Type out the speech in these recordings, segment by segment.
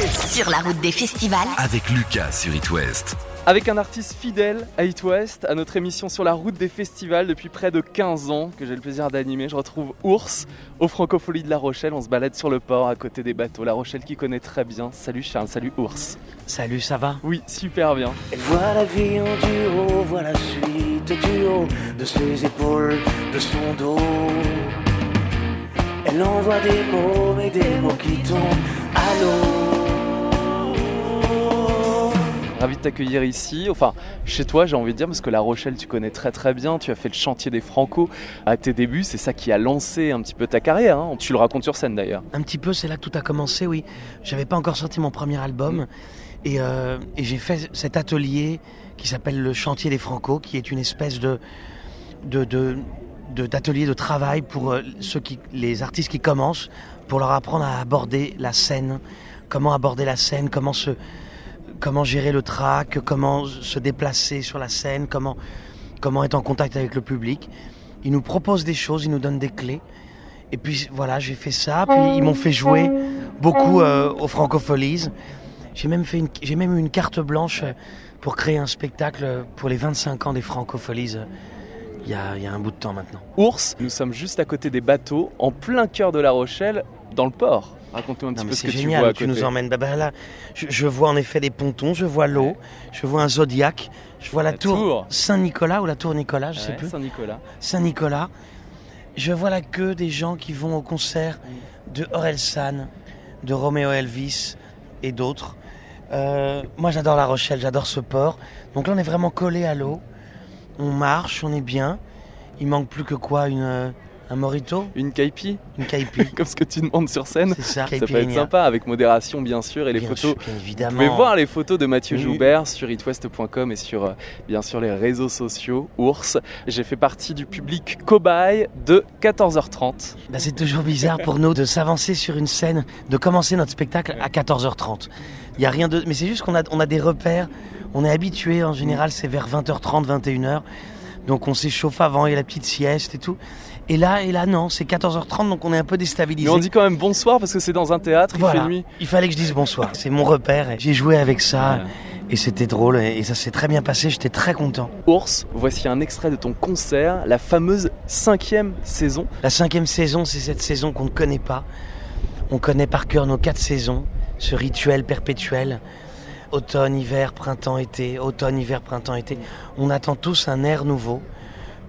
Sur la route des festivals. Avec Lucas sur It West. Avec un artiste fidèle à It West, à notre émission sur la route des festivals depuis près de 15 ans que j'ai le plaisir d'animer, je retrouve Ours au Francofolie de La Rochelle. On se balade sur le port à côté des bateaux. La Rochelle qui connaît très bien. Salut Charles, salut Ours. Salut, ça va? Oui, super bien. Elle voit la vie en duo, voit la suite du haut de ses épaules, de son dos. Elle envoie des mots, mais des mots qui tombent à l'eau. Ravi de t'accueillir ici, enfin chez toi j'ai envie de dire, parce que La Rochelle tu connais très très bien, tu as fait le chantier des Franco à tes débuts, c'est ça qui a lancé un petit peu ta carrière, hein. tu le racontes sur scène d'ailleurs. Un petit peu, c'est là que tout a commencé, oui. J'avais pas encore sorti mon premier album et, euh, et j'ai fait cet atelier qui s'appelle le chantier des Franco, qui est une espèce de de, de, de- d'atelier de travail pour euh, ceux qui, les artistes qui commencent, pour leur apprendre à aborder la scène, comment aborder la scène, comment se, comment gérer le track, comment se déplacer sur la scène, comment, comment être en contact avec le public. Ils nous proposent des choses, ils nous donnent des clés. Et puis voilà, j'ai fait ça. Puis ils m'ont fait jouer beaucoup euh, aux Francopholies. J'ai même fait une, j'ai même eu une carte blanche pour créer un spectacle pour les 25 ans des Francopholies. euh, Il y a, il y a un bout de temps maintenant. Ours, nous sommes juste à côté des bateaux, en plein cœur de La Rochelle, dans le port. Raconte-nous un petit Non, peu ce que tu génial, vois à tu côté. nous emmènes. Bah, bah, là, je, je vois en effet des pontons, je vois l'eau, je vois un zodiaque, je vois la, La tour, tour. Saint-Nicolas ou la tour Nicolas, je sais Ouais, plus. Saint-Nicolas. Saint-Nicolas. Je vois la queue des gens qui vont au concert de Orelsan, de Roméo Elvis et d'autres. Euh, moi j'adore La Rochelle, j'adore ce port. Donc là on est vraiment collé à l'eau. On marche, on est bien. Il manque plus que quoi une, Un morito Une caipi, Une caipi comme ce que tu demandes sur scène. C'est ça, Ça peut être sympa, avec modération bien sûr, et les Bien photos. sûr, bien Vous évidemment. pouvez voir les photos de Mathieu Oui. Joubert sur itwest.com et sur euh, bien sûr les réseaux sociaux Ours. J'ai fait partie du public cobaye de 14h30. Bah, c'est toujours bizarre pour nous de s'avancer sur une scène, de commencer notre spectacle à 14h30. Il y a rien de, mais c'est juste qu'on a, on a des repères. On est habitué en général, c'est vers 20h30, 21h. Donc on s'échauffe avant, il y a la petite sieste et tout. Et là, et là non, c'est 14h30, donc on est un peu déstabilisé. Mais on dit quand même bonsoir parce que c'est dans un théâtre, il voilà, fait nuit. il fallait que je dise bonsoir. C'est mon repère. J'ai joué avec ça et c'était drôle et ça s'est très bien passé. J'étais très content. Ours, voici un extrait de ton concert, la fameuse cinquième saison. La cinquième saison, c'est cette saison qu'on ne connaît pas. On connaît par cœur nos quatre saisons, ce rituel perpétuel. Automne, hiver, printemps, été, automne, hiver, printemps, été. On attend tous un air nouveau,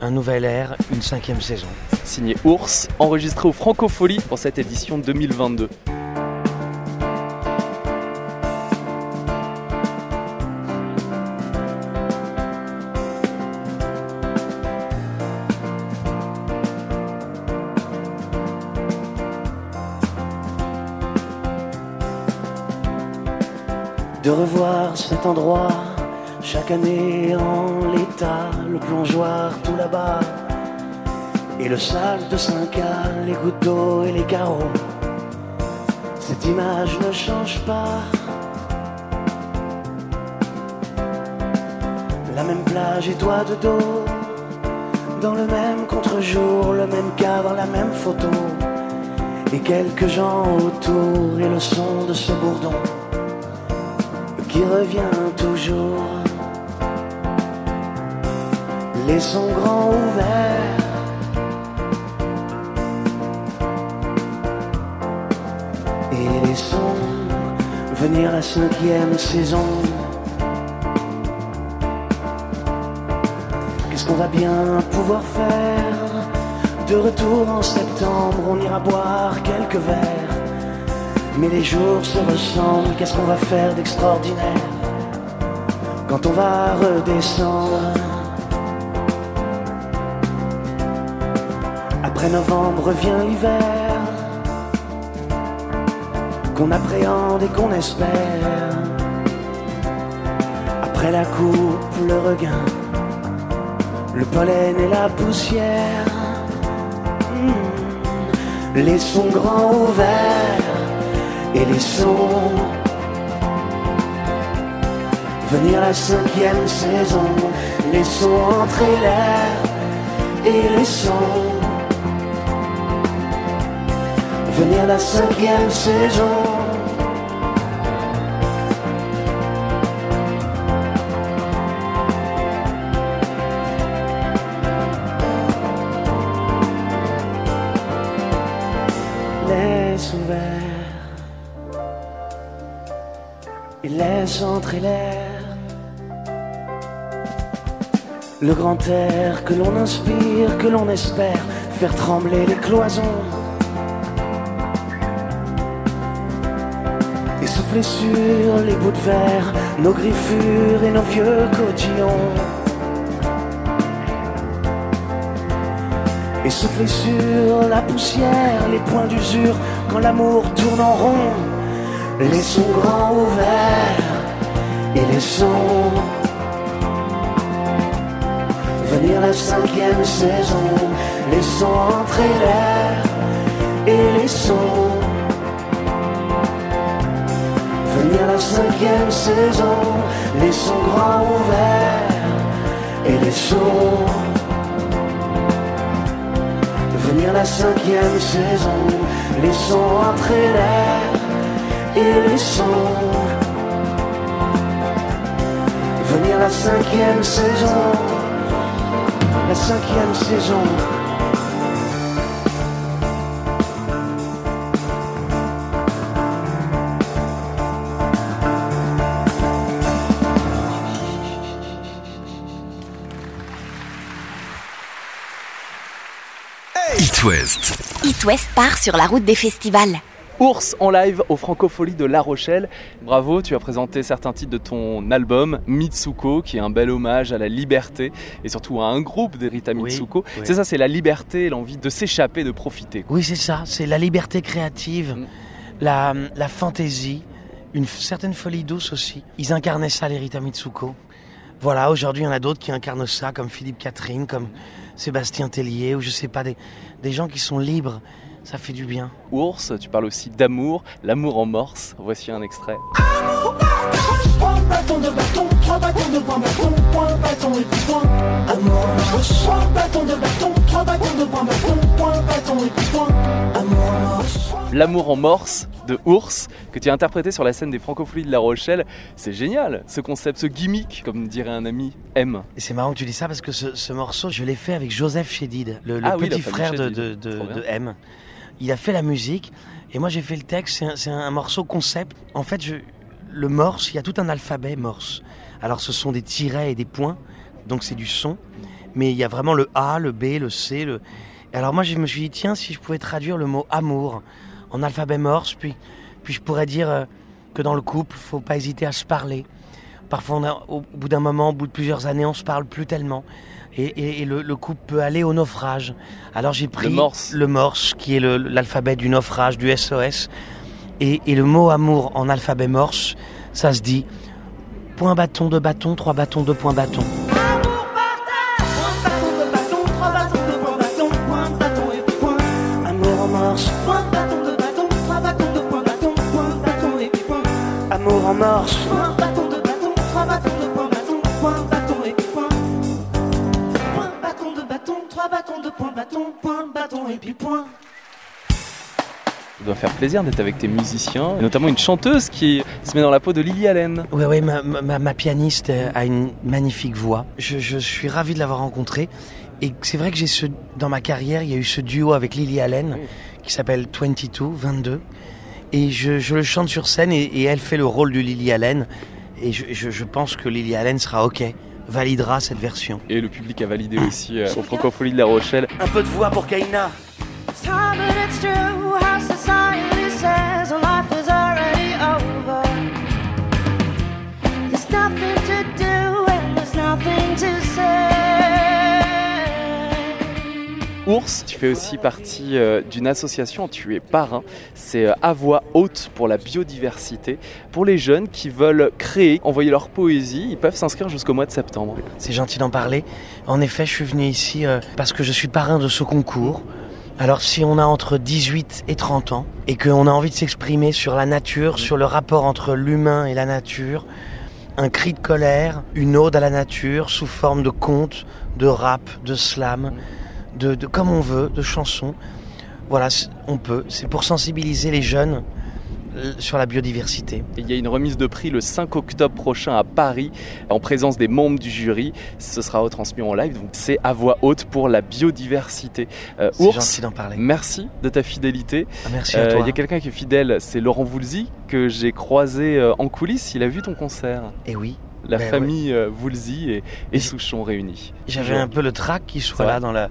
un nouvel air, une cinquième saison. signé Ours, enregistré au Francofolie pour cette édition 2022. De revoir cet endroit. Chaque année en l'état, le plongeoir tout là-bas. Et le sac de 5 les gouttes et les carreaux. Cette image ne change pas. La même plage et toi de dos, dans le même contre-jour, le même cadre, la même photo, et quelques gens autour et le son de ce bourdon qui revient toujours. Les sons grands ouverts. Et les sons venir la cinquième saison. Qu'est-ce qu'on va bien pouvoir faire? De retour en septembre, on ira boire quelques verres. Mais les jours se ressemblent, qu'est-ce qu'on va faire d'extraordinaire quand on va redescendre? Après novembre vient l'hiver qu'on appréhende et qu'on espère. Après la coupe, le regain, le pollen et la poussière. Hmm. Les sons grands ouverts et les sons. Venir la cinquième saison, Les sons entrer l'air et les sons. Venir la cinquième saison. Laisse ouvert. Laisse entrer l'air. Le grand air que l'on inspire, que l'on espère faire trembler les cloisons. Et souffler sur les bouts de verre, nos griffures et nos vieux cotillons. Et souffler sur la poussière, les points d'usure, quand l'amour tourne en rond. Laissons grand ouvert et laissons venir la cinquième saison. Laissons entrer l'air et laissons venir la cinquième saison. Laissons grand ouvert et laissons venir la cinquième saison. Laissons entrer l'air et laissons venir la cinquième saison la cinquième saison. It West. It West part sur la route des festivals. Ours en live au Francofolie de La Rochelle. Bravo, tu as présenté certains titres de ton album Mitsuko, qui est un bel hommage à la liberté et surtout à un groupe d'Erita Mitsuko. oui. C'est ça, c'est la liberté l'envie de s'échapper, de profiter. Oui, c'est ça, c'est la liberté créative, Mm. la, la fantaisie, une certaine folie douce aussi. Ils incarnaient ça, les Rita Mitsuko. Voilà, aujourd'hui, il y en a d'autres qui incarnent ça, comme Philippe Catherine, comme Sébastien Tellier, ou je sais pas, des, des gens qui sont libres. Ça fait du bien. Ours, tu parles aussi d'amour, l'amour en morse. Voici un extrait. Point bâton de bâton, trois bâtons de point bâton, point bâton et puis point. Amour, point bâton de bâton, trois bâtons de point bâton, point bâton et puis point. Amour, L'amour en morse de Ours, que tu as interprété sur la scène des Francopholies de La Rochelle. C'est génial, ce concept, ce gimmick, comme dirait un ami M. Et c'est marrant que tu dis ça parce que ce, ce morceau, je l'ai fait avec Joseph Chédid, le, le Ah oui, petit frère de M. Il a fait la musique et moi j'ai fait le texte. C'est un, morceau concept. En fait, le morse, il y a tout un alphabet morse. Alors ce sont des tirets et des points, donc c'est du son. Mais il y a vraiment le A, le B, le C. Alors moi je me suis dit, tiens, si je pouvais traduire le mot amour en alphabet morse, puis, je pourrais dire euh, que dans le couple, faut pas hésiter à se parler. Parfois, au bout d'un moment, au bout de plusieurs années, on se parle plus tellement. Et, et- et le, le couple peut aller au naufrage. Alors j'ai pris morse. le morse, qui est le- l'alphabet du naufrage, du SOS. Et, et le mot amour en alphabet morse, ça se dit point bâton de bâton, trois bâtons de point bâton. Amour partage, point bâton de bâton, trois bâtons de point bâton, point bâton et puis point. Amour en morse, Point bâton de bâton, trois bâtons de point bâton, point bâton et point. Amour en morse. Point bâton de bâton, trois bâtons de point bâton, point bâton et puis point. Point bâton de bâton, trois bâtons point bâton, point bâton et puis point. Ça doit faire plaisir d'être avec tes musiciens, et notamment une chanteuse qui se met dans la peau de Lily Allen. Oui, oui, ma, ma- ma pianiste euh, a une magnifique voix. Je, je suis ravi de l'avoir rencontrée. Et c'est vrai que j'ai ce, dans ma carrière, il y a eu ce duo avec Lily Allen Oui. qui s'appelle 22, 22. Et je, je le chante sur scène et, et elle fait le rôle de Lily Allen. Et je, je- je pense que Lily Allen sera OK, validera cette version. Et le public a validé aussi euh, au Francofolie de La Rochelle. Un peu de voix pour Kaina. Tu fais aussi partie euh, d'une association, tu es parrain, c'est euh, À Voix Haute pour la biodiversité. Pour les jeunes qui veulent créer, envoyer leur poésie, ils peuvent s'inscrire jusqu'au mois de septembre. C'est gentil d'en parler. En effet, je suis venu ici euh, parce que je suis parrain de ce concours. Alors si on a entre 18 et 30 ans et qu'on a envie de s'exprimer sur la nature, sur le rapport entre l'humain et la nature, un cri de colère, une ode à la nature sous forme de conte, de rap, de slam, de, de comme on veut, de chansons. Voilà, on peut. C'est pour sensibiliser les jeunes, l- sur la biodiversité. Et il y a une remise de prix le 5 octobre prochain à Paris, en présence des membres du jury. Ce sera retransmis en live, donc c'est à voix haute pour la biodiversité. Euh, Ours, d'en parler. merci de ta fidélité. Ah, Merci Euh, à Il toi. y a quelqu'un qui est fidèle, c'est Laurent Voulzy, que j'ai croisé euh, en coulisses. Il a vu ton concert. Et oui, La Ben famille euh, Voulzy et, et Souchon réunis. j'avais un peu le trac qu'il soit là dans la.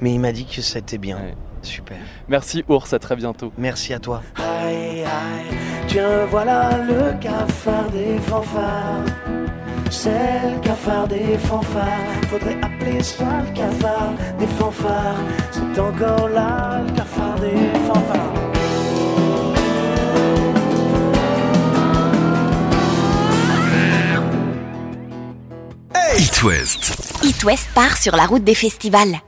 Mais il m'a dit que c'était bien. Ouais. Super. Merci Ours, à très bientôt. Merci à toi. Aïe aïe, tiens voilà le cafard des fanfares. C'est le cafard des fanfares. Faudrait appeler ça le cafard des fanfares. C'est encore là le cafard des fanfares. It West. It West part sur la route des festivals.